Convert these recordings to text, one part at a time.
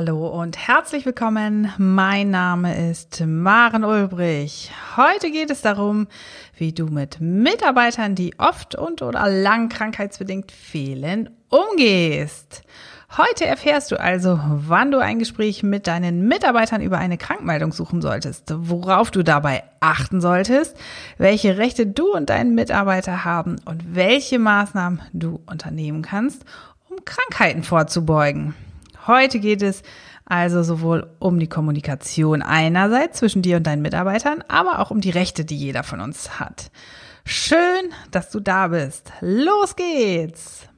Hallo und herzlich willkommen. Mein Name ist Maren Ulbrich. Heute geht es darum, wie du mit Mitarbeitern, die oft und oder lang krankheitsbedingt fehlen, umgehst. Heute erfährst du also, wann du ein Gespräch mit deinen Mitarbeitern über eine Krankmeldung suchen solltest, worauf du dabei achten solltest, welche Rechte du und dein Mitarbeiter haben und welche Maßnahmen du unternehmen kannst, um Krankheiten vorzubeugen. Heute geht es also sowohl um die Kommunikation einerseits zwischen dir und deinen Mitarbeitern, aber auch um die Rechte, die jeder von uns hat. Schön, dass du da bist. Los geht's!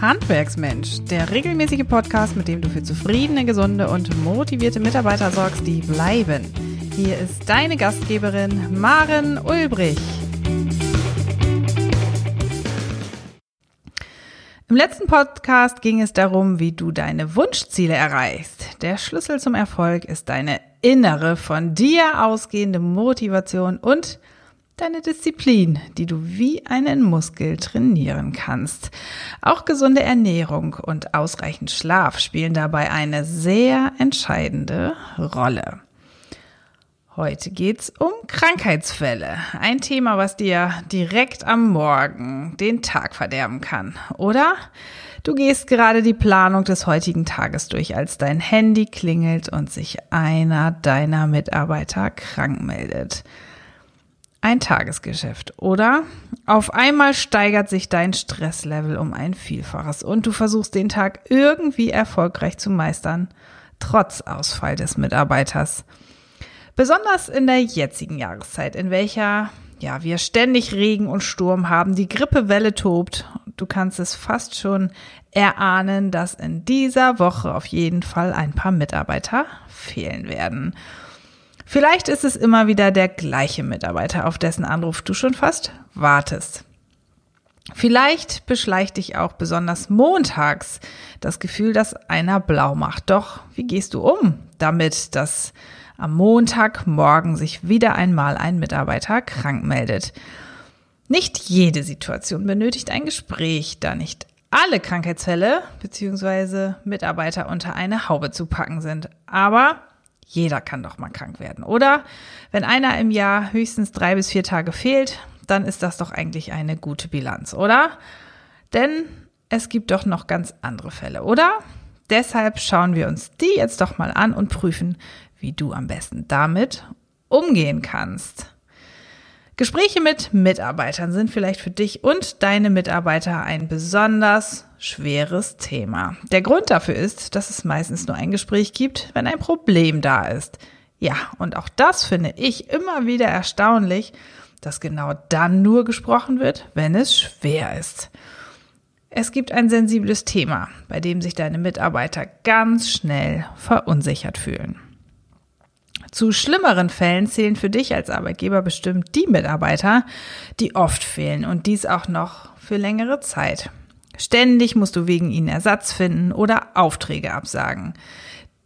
Handwerksmensch, der regelmäßige Podcast, mit dem du für zufriedene, gesunde und motivierte Mitarbeiter sorgst, die bleiben. Hier ist deine Gastgeberin Maren Ulbrich. Im letzten Podcast ging es darum, wie du deine Wunschziele erreichst. Der Schlüssel zum Erfolg ist deine innere, von dir ausgehende Motivation und deine Disziplin, die du wie einen Muskel trainieren kannst. Auch gesunde Ernährung und ausreichend Schlaf spielen dabei eine sehr entscheidende Rolle. Heute geht's um Krankheitsfälle. Ein Thema, was dir direkt am Morgen den Tag verderben kann. Oder du gehst gerade die Planung des heutigen Tages durch, als dein Handy klingelt und sich einer deiner Mitarbeiter krank meldet. Ein Tagesgeschäft. Oder auf einmal steigert sich dein Stresslevel um ein Vielfaches und du versuchst den Tag irgendwie erfolgreich zu meistern, trotz Ausfall des Mitarbeiters. Besonders in der jetzigen Jahreszeit, in welcher ja, wir ständig Regen und Sturm haben, die Grippewelle tobt. Du kannst es fast schon erahnen, dass in dieser Woche auf jeden Fall ein paar Mitarbeiter fehlen werden. Vielleicht ist es immer wieder der gleiche Mitarbeiter, auf dessen Anruf du schon fast wartest. Vielleicht beschleicht dich auch besonders montags das Gefühl, dass einer blau macht. Doch wie gehst du um damit, dass am Montagmorgen sich wieder einmal ein Mitarbeiter krank meldet. Nicht jede Situation benötigt ein Gespräch, da nicht alle Krankheitsfälle bzw. Mitarbeiter unter eine Haube zu packen sind. Aber jeder kann doch mal krank werden, oder? Wenn einer im Jahr höchstens drei bis vier Tage fehlt, dann ist das doch eigentlich eine gute Bilanz, oder? Denn es gibt doch noch ganz andere Fälle, oder? Deshalb schauen wir uns die jetzt doch mal an und prüfen, wie du am besten damit umgehen kannst. Gespräche mit Mitarbeitern sind vielleicht für dich und deine Mitarbeiter ein besonders schweres Thema. Der Grund dafür ist, dass es meistens nur ein Gespräch gibt, wenn ein Problem da ist. Ja, und auch das finde ich immer wieder erstaunlich, dass genau dann nur gesprochen wird, wenn es schwer ist. Es gibt ein sensibles Thema, bei dem sich deine Mitarbeiter ganz schnell verunsichert fühlen. Zu schlimmeren Fällen zählen für dich als Arbeitgeber bestimmt die Mitarbeiter, die oft fehlen und dies auch noch für längere Zeit. Ständig musst du wegen ihnen Ersatz finden oder Aufträge absagen.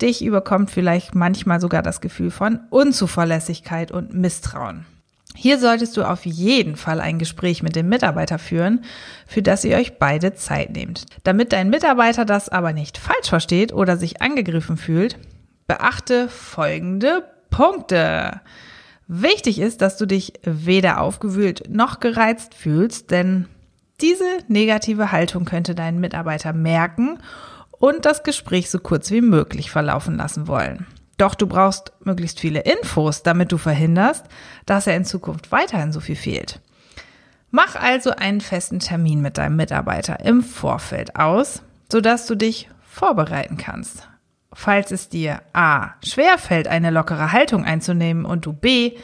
Dich überkommt vielleicht manchmal sogar das Gefühl von Unzuverlässigkeit und Misstrauen. Hier solltest du auf jeden Fall ein Gespräch mit dem Mitarbeiter führen, für das ihr euch beide Zeit nehmt. Damit dein Mitarbeiter das aber nicht falsch versteht oder sich angegriffen fühlt, beachte folgende Punkte. Wichtig ist, dass du dich weder aufgewühlt noch gereizt fühlst, denn diese negative Haltung könnte deinen Mitarbeiter merken und das Gespräch so kurz wie möglich verlaufen lassen wollen. Doch du brauchst möglichst viele Infos, damit du verhinderst, dass er in Zukunft weiterhin so viel fehlt. Mach also einen festen Termin mit deinem Mitarbeiter im Vorfeld aus, sodass du dich vorbereiten kannst falls es dir A schwer fällt, eine lockere Haltung einzunehmen und du B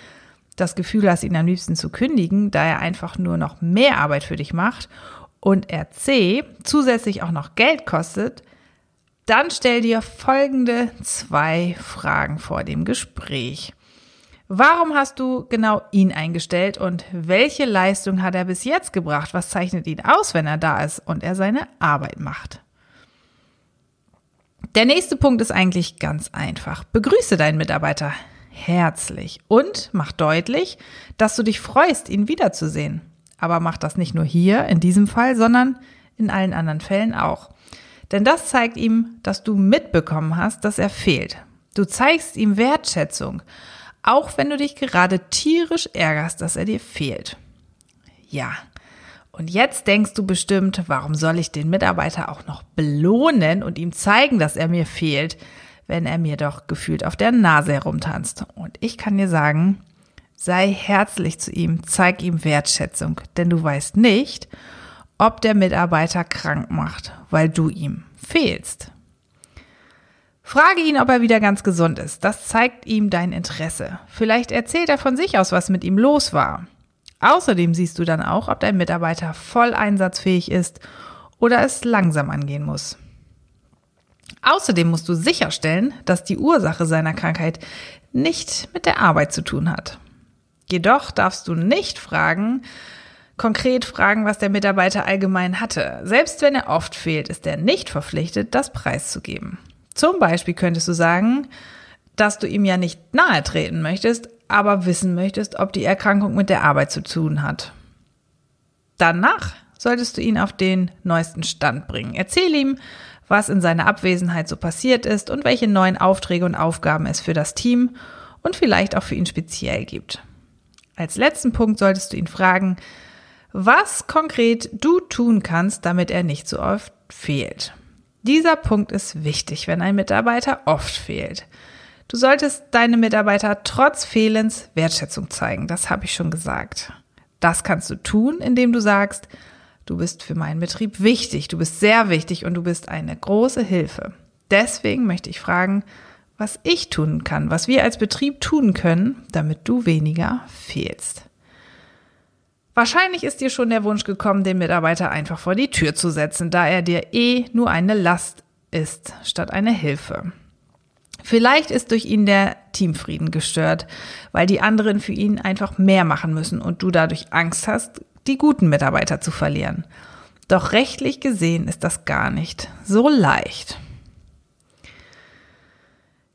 das Gefühl hast, ihn am liebsten zu kündigen, da er einfach nur noch mehr Arbeit für dich macht und er C zusätzlich auch noch Geld kostet, dann stell dir folgende zwei Fragen vor dem Gespräch. Warum hast du genau ihn eingestellt und welche Leistung hat er bis jetzt gebracht? Was zeichnet ihn aus, wenn er da ist und er seine Arbeit macht? Der nächste Punkt ist eigentlich ganz einfach. Begrüße deinen Mitarbeiter herzlich und mach deutlich, dass du dich freust, ihn wiederzusehen. Aber mach das nicht nur hier in diesem Fall, sondern in allen anderen Fällen auch. Denn das zeigt ihm, dass du mitbekommen hast, dass er fehlt. Du zeigst ihm Wertschätzung, auch wenn du dich gerade tierisch ärgerst, dass er dir fehlt. Ja. Und jetzt denkst du bestimmt, warum soll ich den Mitarbeiter auch noch belohnen und ihm zeigen, dass er mir fehlt, wenn er mir doch gefühlt auf der Nase herumtanzt. Und ich kann dir sagen, sei herzlich zu ihm, zeig ihm Wertschätzung, denn du weißt nicht, ob der Mitarbeiter krank macht, weil du ihm fehlst. Frage ihn, ob er wieder ganz gesund ist. Das zeigt ihm dein Interesse. Vielleicht erzählt er von sich aus, was mit ihm los war. Außerdem siehst du dann auch, ob dein Mitarbeiter voll einsatzfähig ist oder es langsam angehen muss. Außerdem musst du sicherstellen, dass die Ursache seiner Krankheit nicht mit der Arbeit zu tun hat. Jedoch darfst du nicht fragen, konkret fragen, was der Mitarbeiter allgemein hatte. Selbst wenn er oft fehlt, ist er nicht verpflichtet, das preiszugeben. Zum Beispiel könntest du sagen, dass du ihm ja nicht nahe treten möchtest, aber wissen möchtest, ob die Erkrankung mit der Arbeit zu tun hat. Danach solltest du ihn auf den neuesten Stand bringen. Erzähl ihm, was in seiner Abwesenheit so passiert ist und welche neuen Aufträge und Aufgaben es für das Team und vielleicht auch für ihn speziell gibt. Als letzten Punkt solltest du ihn fragen, was konkret du tun kannst, damit er nicht so oft fehlt. Dieser Punkt ist wichtig, wenn ein Mitarbeiter oft fehlt. Du solltest deine Mitarbeiter trotz Fehlens Wertschätzung zeigen, das habe ich schon gesagt. Das kannst du tun, indem du sagst, Du bist für meinen Betrieb wichtig, du bist sehr wichtig und du bist eine große Hilfe. Deswegen möchte ich fragen, was ich tun kann, was wir als Betrieb tun können, damit du weniger fehlst. Wahrscheinlich ist dir schon der Wunsch gekommen, den Mitarbeiter einfach vor die Tür zu setzen, da er dir eh nur eine Last ist, statt eine Hilfe. Vielleicht ist durch ihn der Teamfrieden gestört, weil die anderen für ihn einfach mehr machen müssen und du dadurch Angst hast, die guten Mitarbeiter zu verlieren. Doch rechtlich gesehen ist das gar nicht so leicht.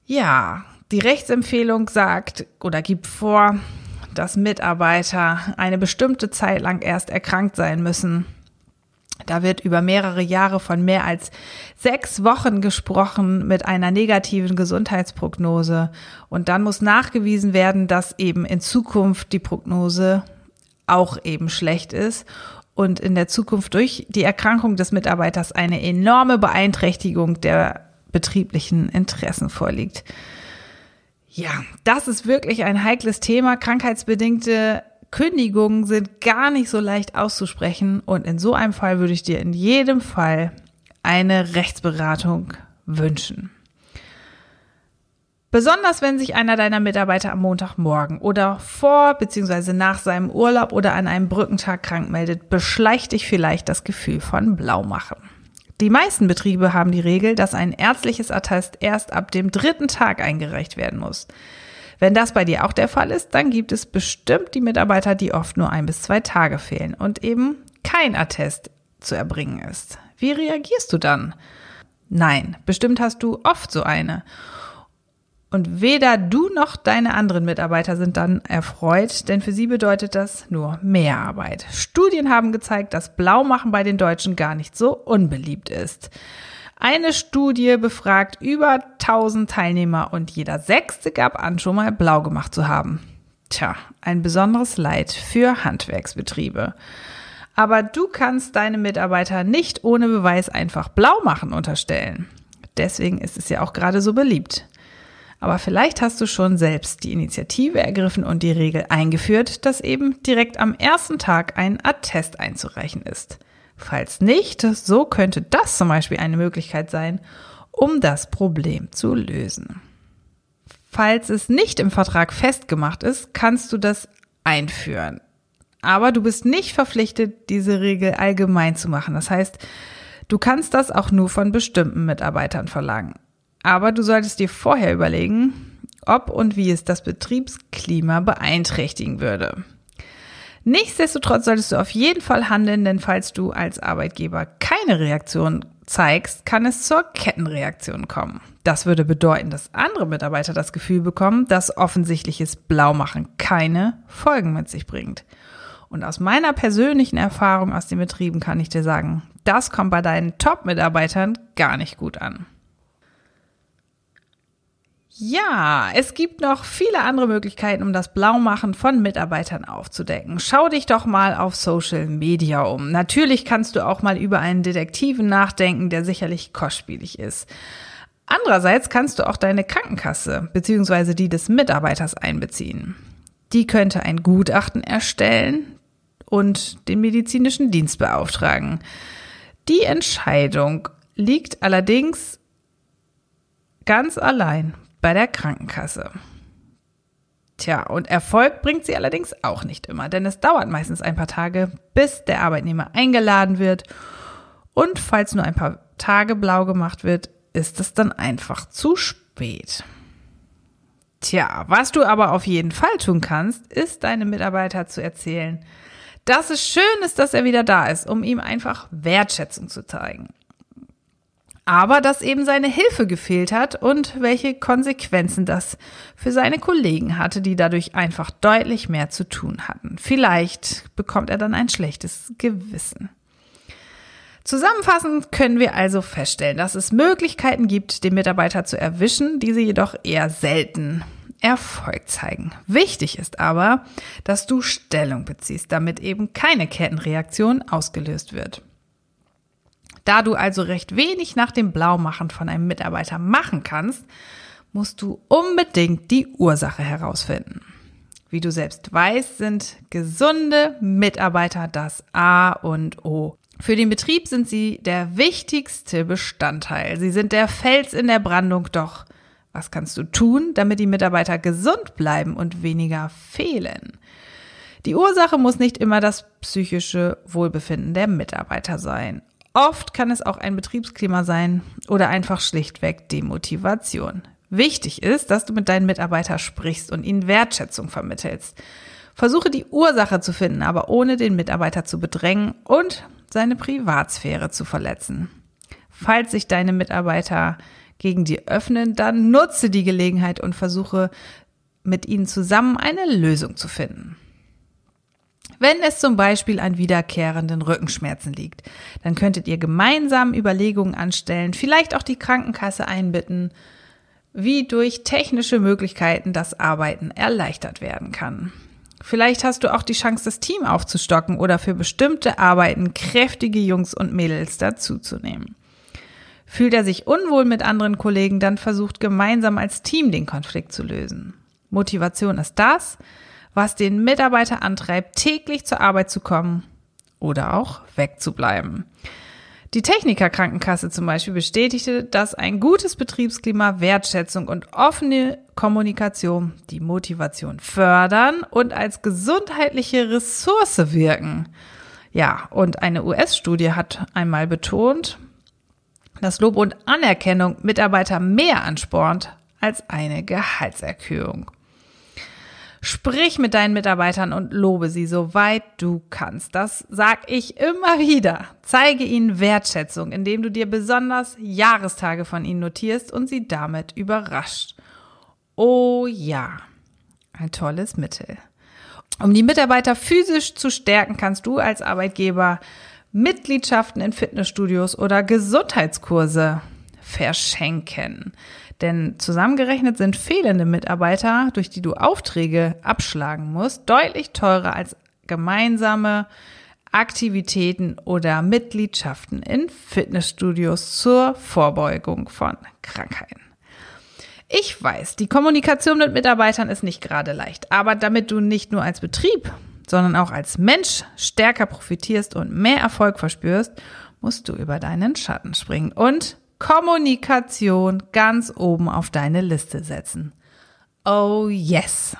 Ja, die Rechtsempfehlung sagt oder gibt vor, dass Mitarbeiter eine bestimmte Zeit lang erst erkrankt sein müssen. Da wird über mehrere Jahre von mehr als sechs Wochen gesprochen mit einer negativen Gesundheitsprognose. Und dann muss nachgewiesen werden, dass eben in Zukunft die Prognose auch eben schlecht ist und in der Zukunft durch die Erkrankung des Mitarbeiters eine enorme Beeinträchtigung der betrieblichen Interessen vorliegt. Ja, das ist wirklich ein heikles Thema. Krankheitsbedingte Kündigungen sind gar nicht so leicht auszusprechen und in so einem Fall würde ich dir in jedem Fall eine Rechtsberatung wünschen. Besonders wenn sich einer deiner Mitarbeiter am Montagmorgen oder vor bzw. nach seinem Urlaub oder an einem Brückentag krank meldet, beschleicht dich vielleicht das Gefühl von Blaumachen. Die meisten Betriebe haben die Regel, dass ein ärztliches Attest erst ab dem dritten Tag eingereicht werden muss. Wenn das bei dir auch der Fall ist, dann gibt es bestimmt die Mitarbeiter, die oft nur ein bis zwei Tage fehlen und eben kein Attest zu erbringen ist. Wie reagierst du dann? Nein, bestimmt hast du oft so eine. Und weder du noch deine anderen Mitarbeiter sind dann erfreut, denn für sie bedeutet das nur mehr Arbeit. Studien haben gezeigt, dass Blaumachen bei den Deutschen gar nicht so unbeliebt ist. Eine Studie befragt über 1000 Teilnehmer und jeder Sechste gab an, schon mal blau gemacht zu haben. Tja, ein besonderes Leid für Handwerksbetriebe. Aber du kannst deine Mitarbeiter nicht ohne Beweis einfach blau machen unterstellen. Deswegen ist es ja auch gerade so beliebt. Aber vielleicht hast du schon selbst die Initiative ergriffen und die Regel eingeführt, dass eben direkt am ersten Tag ein Attest einzureichen ist. Falls nicht, so könnte das zum Beispiel eine Möglichkeit sein, um das Problem zu lösen. Falls es nicht im Vertrag festgemacht ist, kannst du das einführen. Aber du bist nicht verpflichtet, diese Regel allgemein zu machen. Das heißt, du kannst das auch nur von bestimmten Mitarbeitern verlangen. Aber du solltest dir vorher überlegen, ob und wie es das Betriebsklima beeinträchtigen würde. Nichtsdestotrotz solltest du auf jeden Fall handeln, denn falls du als Arbeitgeber keine Reaktion zeigst, kann es zur Kettenreaktion kommen. Das würde bedeuten, dass andere Mitarbeiter das Gefühl bekommen, dass offensichtliches Blaumachen keine Folgen mit sich bringt. Und aus meiner persönlichen Erfahrung aus den Betrieben kann ich dir sagen, das kommt bei deinen Top-Mitarbeitern gar nicht gut an. Ja, es gibt noch viele andere Möglichkeiten, um das Blaumachen von Mitarbeitern aufzudecken. Schau dich doch mal auf Social Media um. Natürlich kannst du auch mal über einen Detektiven nachdenken, der sicherlich kostspielig ist. Andererseits kannst du auch deine Krankenkasse bzw. die des Mitarbeiters einbeziehen. Die könnte ein Gutachten erstellen und den medizinischen Dienst beauftragen. Die Entscheidung liegt allerdings ganz allein bei der Krankenkasse. Tja, und Erfolg bringt sie allerdings auch nicht immer, denn es dauert meistens ein paar Tage, bis der Arbeitnehmer eingeladen wird. Und falls nur ein paar Tage blau gemacht wird, ist es dann einfach zu spät. Tja, was du aber auf jeden Fall tun kannst, ist deinem Mitarbeiter zu erzählen, dass es schön ist, dass er wieder da ist, um ihm einfach Wertschätzung zu zeigen aber dass eben seine Hilfe gefehlt hat und welche Konsequenzen das für seine Kollegen hatte, die dadurch einfach deutlich mehr zu tun hatten. Vielleicht bekommt er dann ein schlechtes Gewissen. Zusammenfassend können wir also feststellen, dass es Möglichkeiten gibt, den Mitarbeiter zu erwischen, diese jedoch eher selten Erfolg zeigen. Wichtig ist aber, dass du Stellung beziehst, damit eben keine Kettenreaktion ausgelöst wird. Da du also recht wenig nach dem Blaumachen von einem Mitarbeiter machen kannst, musst du unbedingt die Ursache herausfinden. Wie du selbst weißt, sind gesunde Mitarbeiter das A und O. Für den Betrieb sind sie der wichtigste Bestandteil. Sie sind der Fels in der Brandung, doch was kannst du tun, damit die Mitarbeiter gesund bleiben und weniger fehlen? Die Ursache muss nicht immer das psychische Wohlbefinden der Mitarbeiter sein. Oft kann es auch ein Betriebsklima sein oder einfach schlichtweg Demotivation. Wichtig ist, dass du mit deinen Mitarbeitern sprichst und ihnen Wertschätzung vermittelst. Versuche die Ursache zu finden, aber ohne den Mitarbeiter zu bedrängen und seine Privatsphäre zu verletzen. Falls sich deine Mitarbeiter gegen dir öffnen, dann nutze die Gelegenheit und versuche mit ihnen zusammen eine Lösung zu finden. Wenn es zum Beispiel an wiederkehrenden Rückenschmerzen liegt, dann könntet ihr gemeinsam Überlegungen anstellen, vielleicht auch die Krankenkasse einbitten, wie durch technische Möglichkeiten das Arbeiten erleichtert werden kann. Vielleicht hast du auch die Chance, das Team aufzustocken oder für bestimmte Arbeiten kräftige Jungs und Mädels dazuzunehmen. Fühlt er sich unwohl mit anderen Kollegen, dann versucht gemeinsam als Team den Konflikt zu lösen. Motivation ist das, was den Mitarbeiter antreibt, täglich zur Arbeit zu kommen oder auch wegzubleiben. Die Techniker Krankenkasse zum Beispiel bestätigte, dass ein gutes Betriebsklima, Wertschätzung und offene Kommunikation die Motivation fördern und als gesundheitliche Ressource wirken. Ja, und eine US-Studie hat einmal betont, dass Lob und Anerkennung Mitarbeiter mehr anspornt als eine Gehaltserhöhung. Sprich mit deinen Mitarbeitern und lobe sie, soweit du kannst. Das sag ich immer wieder. Zeige ihnen Wertschätzung, indem du dir besonders Jahrestage von ihnen notierst und sie damit überrascht. Oh ja, ein tolles Mittel. Um die Mitarbeiter physisch zu stärken, kannst du als Arbeitgeber Mitgliedschaften in Fitnessstudios oder Gesundheitskurse verschenken. Denn zusammengerechnet sind fehlende Mitarbeiter, durch die du Aufträge abschlagen musst, deutlich teurer als gemeinsame Aktivitäten oder Mitgliedschaften in Fitnessstudios zur Vorbeugung von Krankheiten. Ich weiß, die Kommunikation mit Mitarbeitern ist nicht gerade leicht, aber damit du nicht nur als Betrieb, sondern auch als Mensch stärker profitierst und mehr Erfolg verspürst, musst du über deinen Schatten springen und Kommunikation ganz oben auf deine Liste setzen. Oh yes.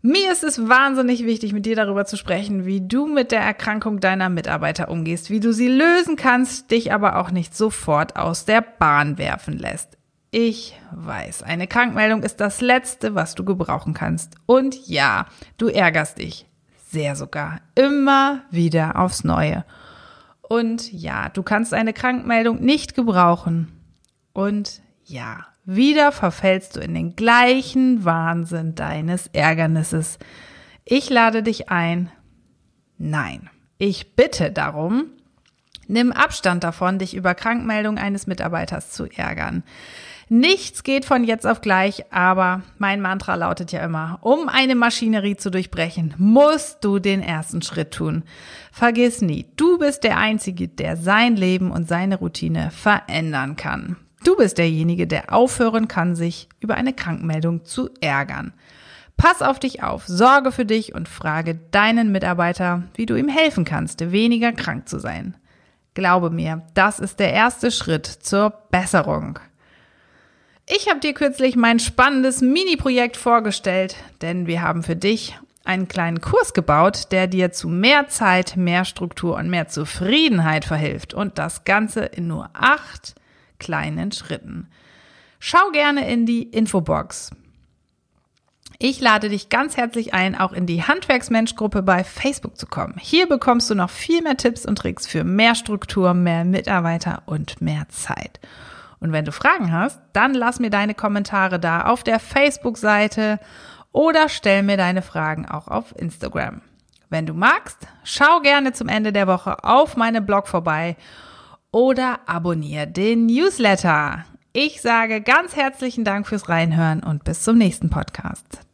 Mir ist es wahnsinnig wichtig, mit dir darüber zu sprechen, wie du mit der Erkrankung deiner Mitarbeiter umgehst, wie du sie lösen kannst, dich aber auch nicht sofort aus der Bahn werfen lässt. Ich weiß, eine Krankmeldung ist das Letzte, was du gebrauchen kannst. Und ja, du ärgerst dich. Sehr sogar. Immer wieder aufs Neue. Und ja, du kannst eine Krankmeldung nicht gebrauchen. Und ja, wieder verfällst du in den gleichen Wahnsinn deines Ärgernisses. Ich lade dich ein, Nein, ich bitte darum, nimm Abstand davon, dich über Krankmeldung eines Mitarbeiters zu ärgern. Nichts geht von jetzt auf gleich, aber mein Mantra lautet ja immer, um eine Maschinerie zu durchbrechen, musst du den ersten Schritt tun. Vergiss nie, du bist der Einzige, der sein Leben und seine Routine verändern kann. Du bist derjenige, der aufhören kann, sich über eine Krankmeldung zu ärgern. Pass auf dich auf, sorge für dich und frage deinen Mitarbeiter, wie du ihm helfen kannst, weniger krank zu sein. Glaube mir, das ist der erste Schritt zur Besserung. Ich habe dir kürzlich mein spannendes Mini-Projekt vorgestellt, denn wir haben für dich einen kleinen Kurs gebaut, der dir zu mehr Zeit, mehr Struktur und mehr Zufriedenheit verhilft. Und das Ganze in nur acht kleinen Schritten. Schau gerne in die Infobox. Ich lade dich ganz herzlich ein, auch in die Handwerksmensch-Gruppe bei Facebook zu kommen. Hier bekommst du noch viel mehr Tipps und Tricks für mehr Struktur, mehr Mitarbeiter und mehr Zeit. Und wenn du Fragen hast, dann lass mir deine Kommentare da auf der Facebook-Seite oder stell mir deine Fragen auch auf Instagram. Wenn du magst, schau gerne zum Ende der Woche auf meinem Blog vorbei oder abonniere den Newsletter. Ich sage ganz herzlichen Dank fürs Reinhören und bis zum nächsten Podcast.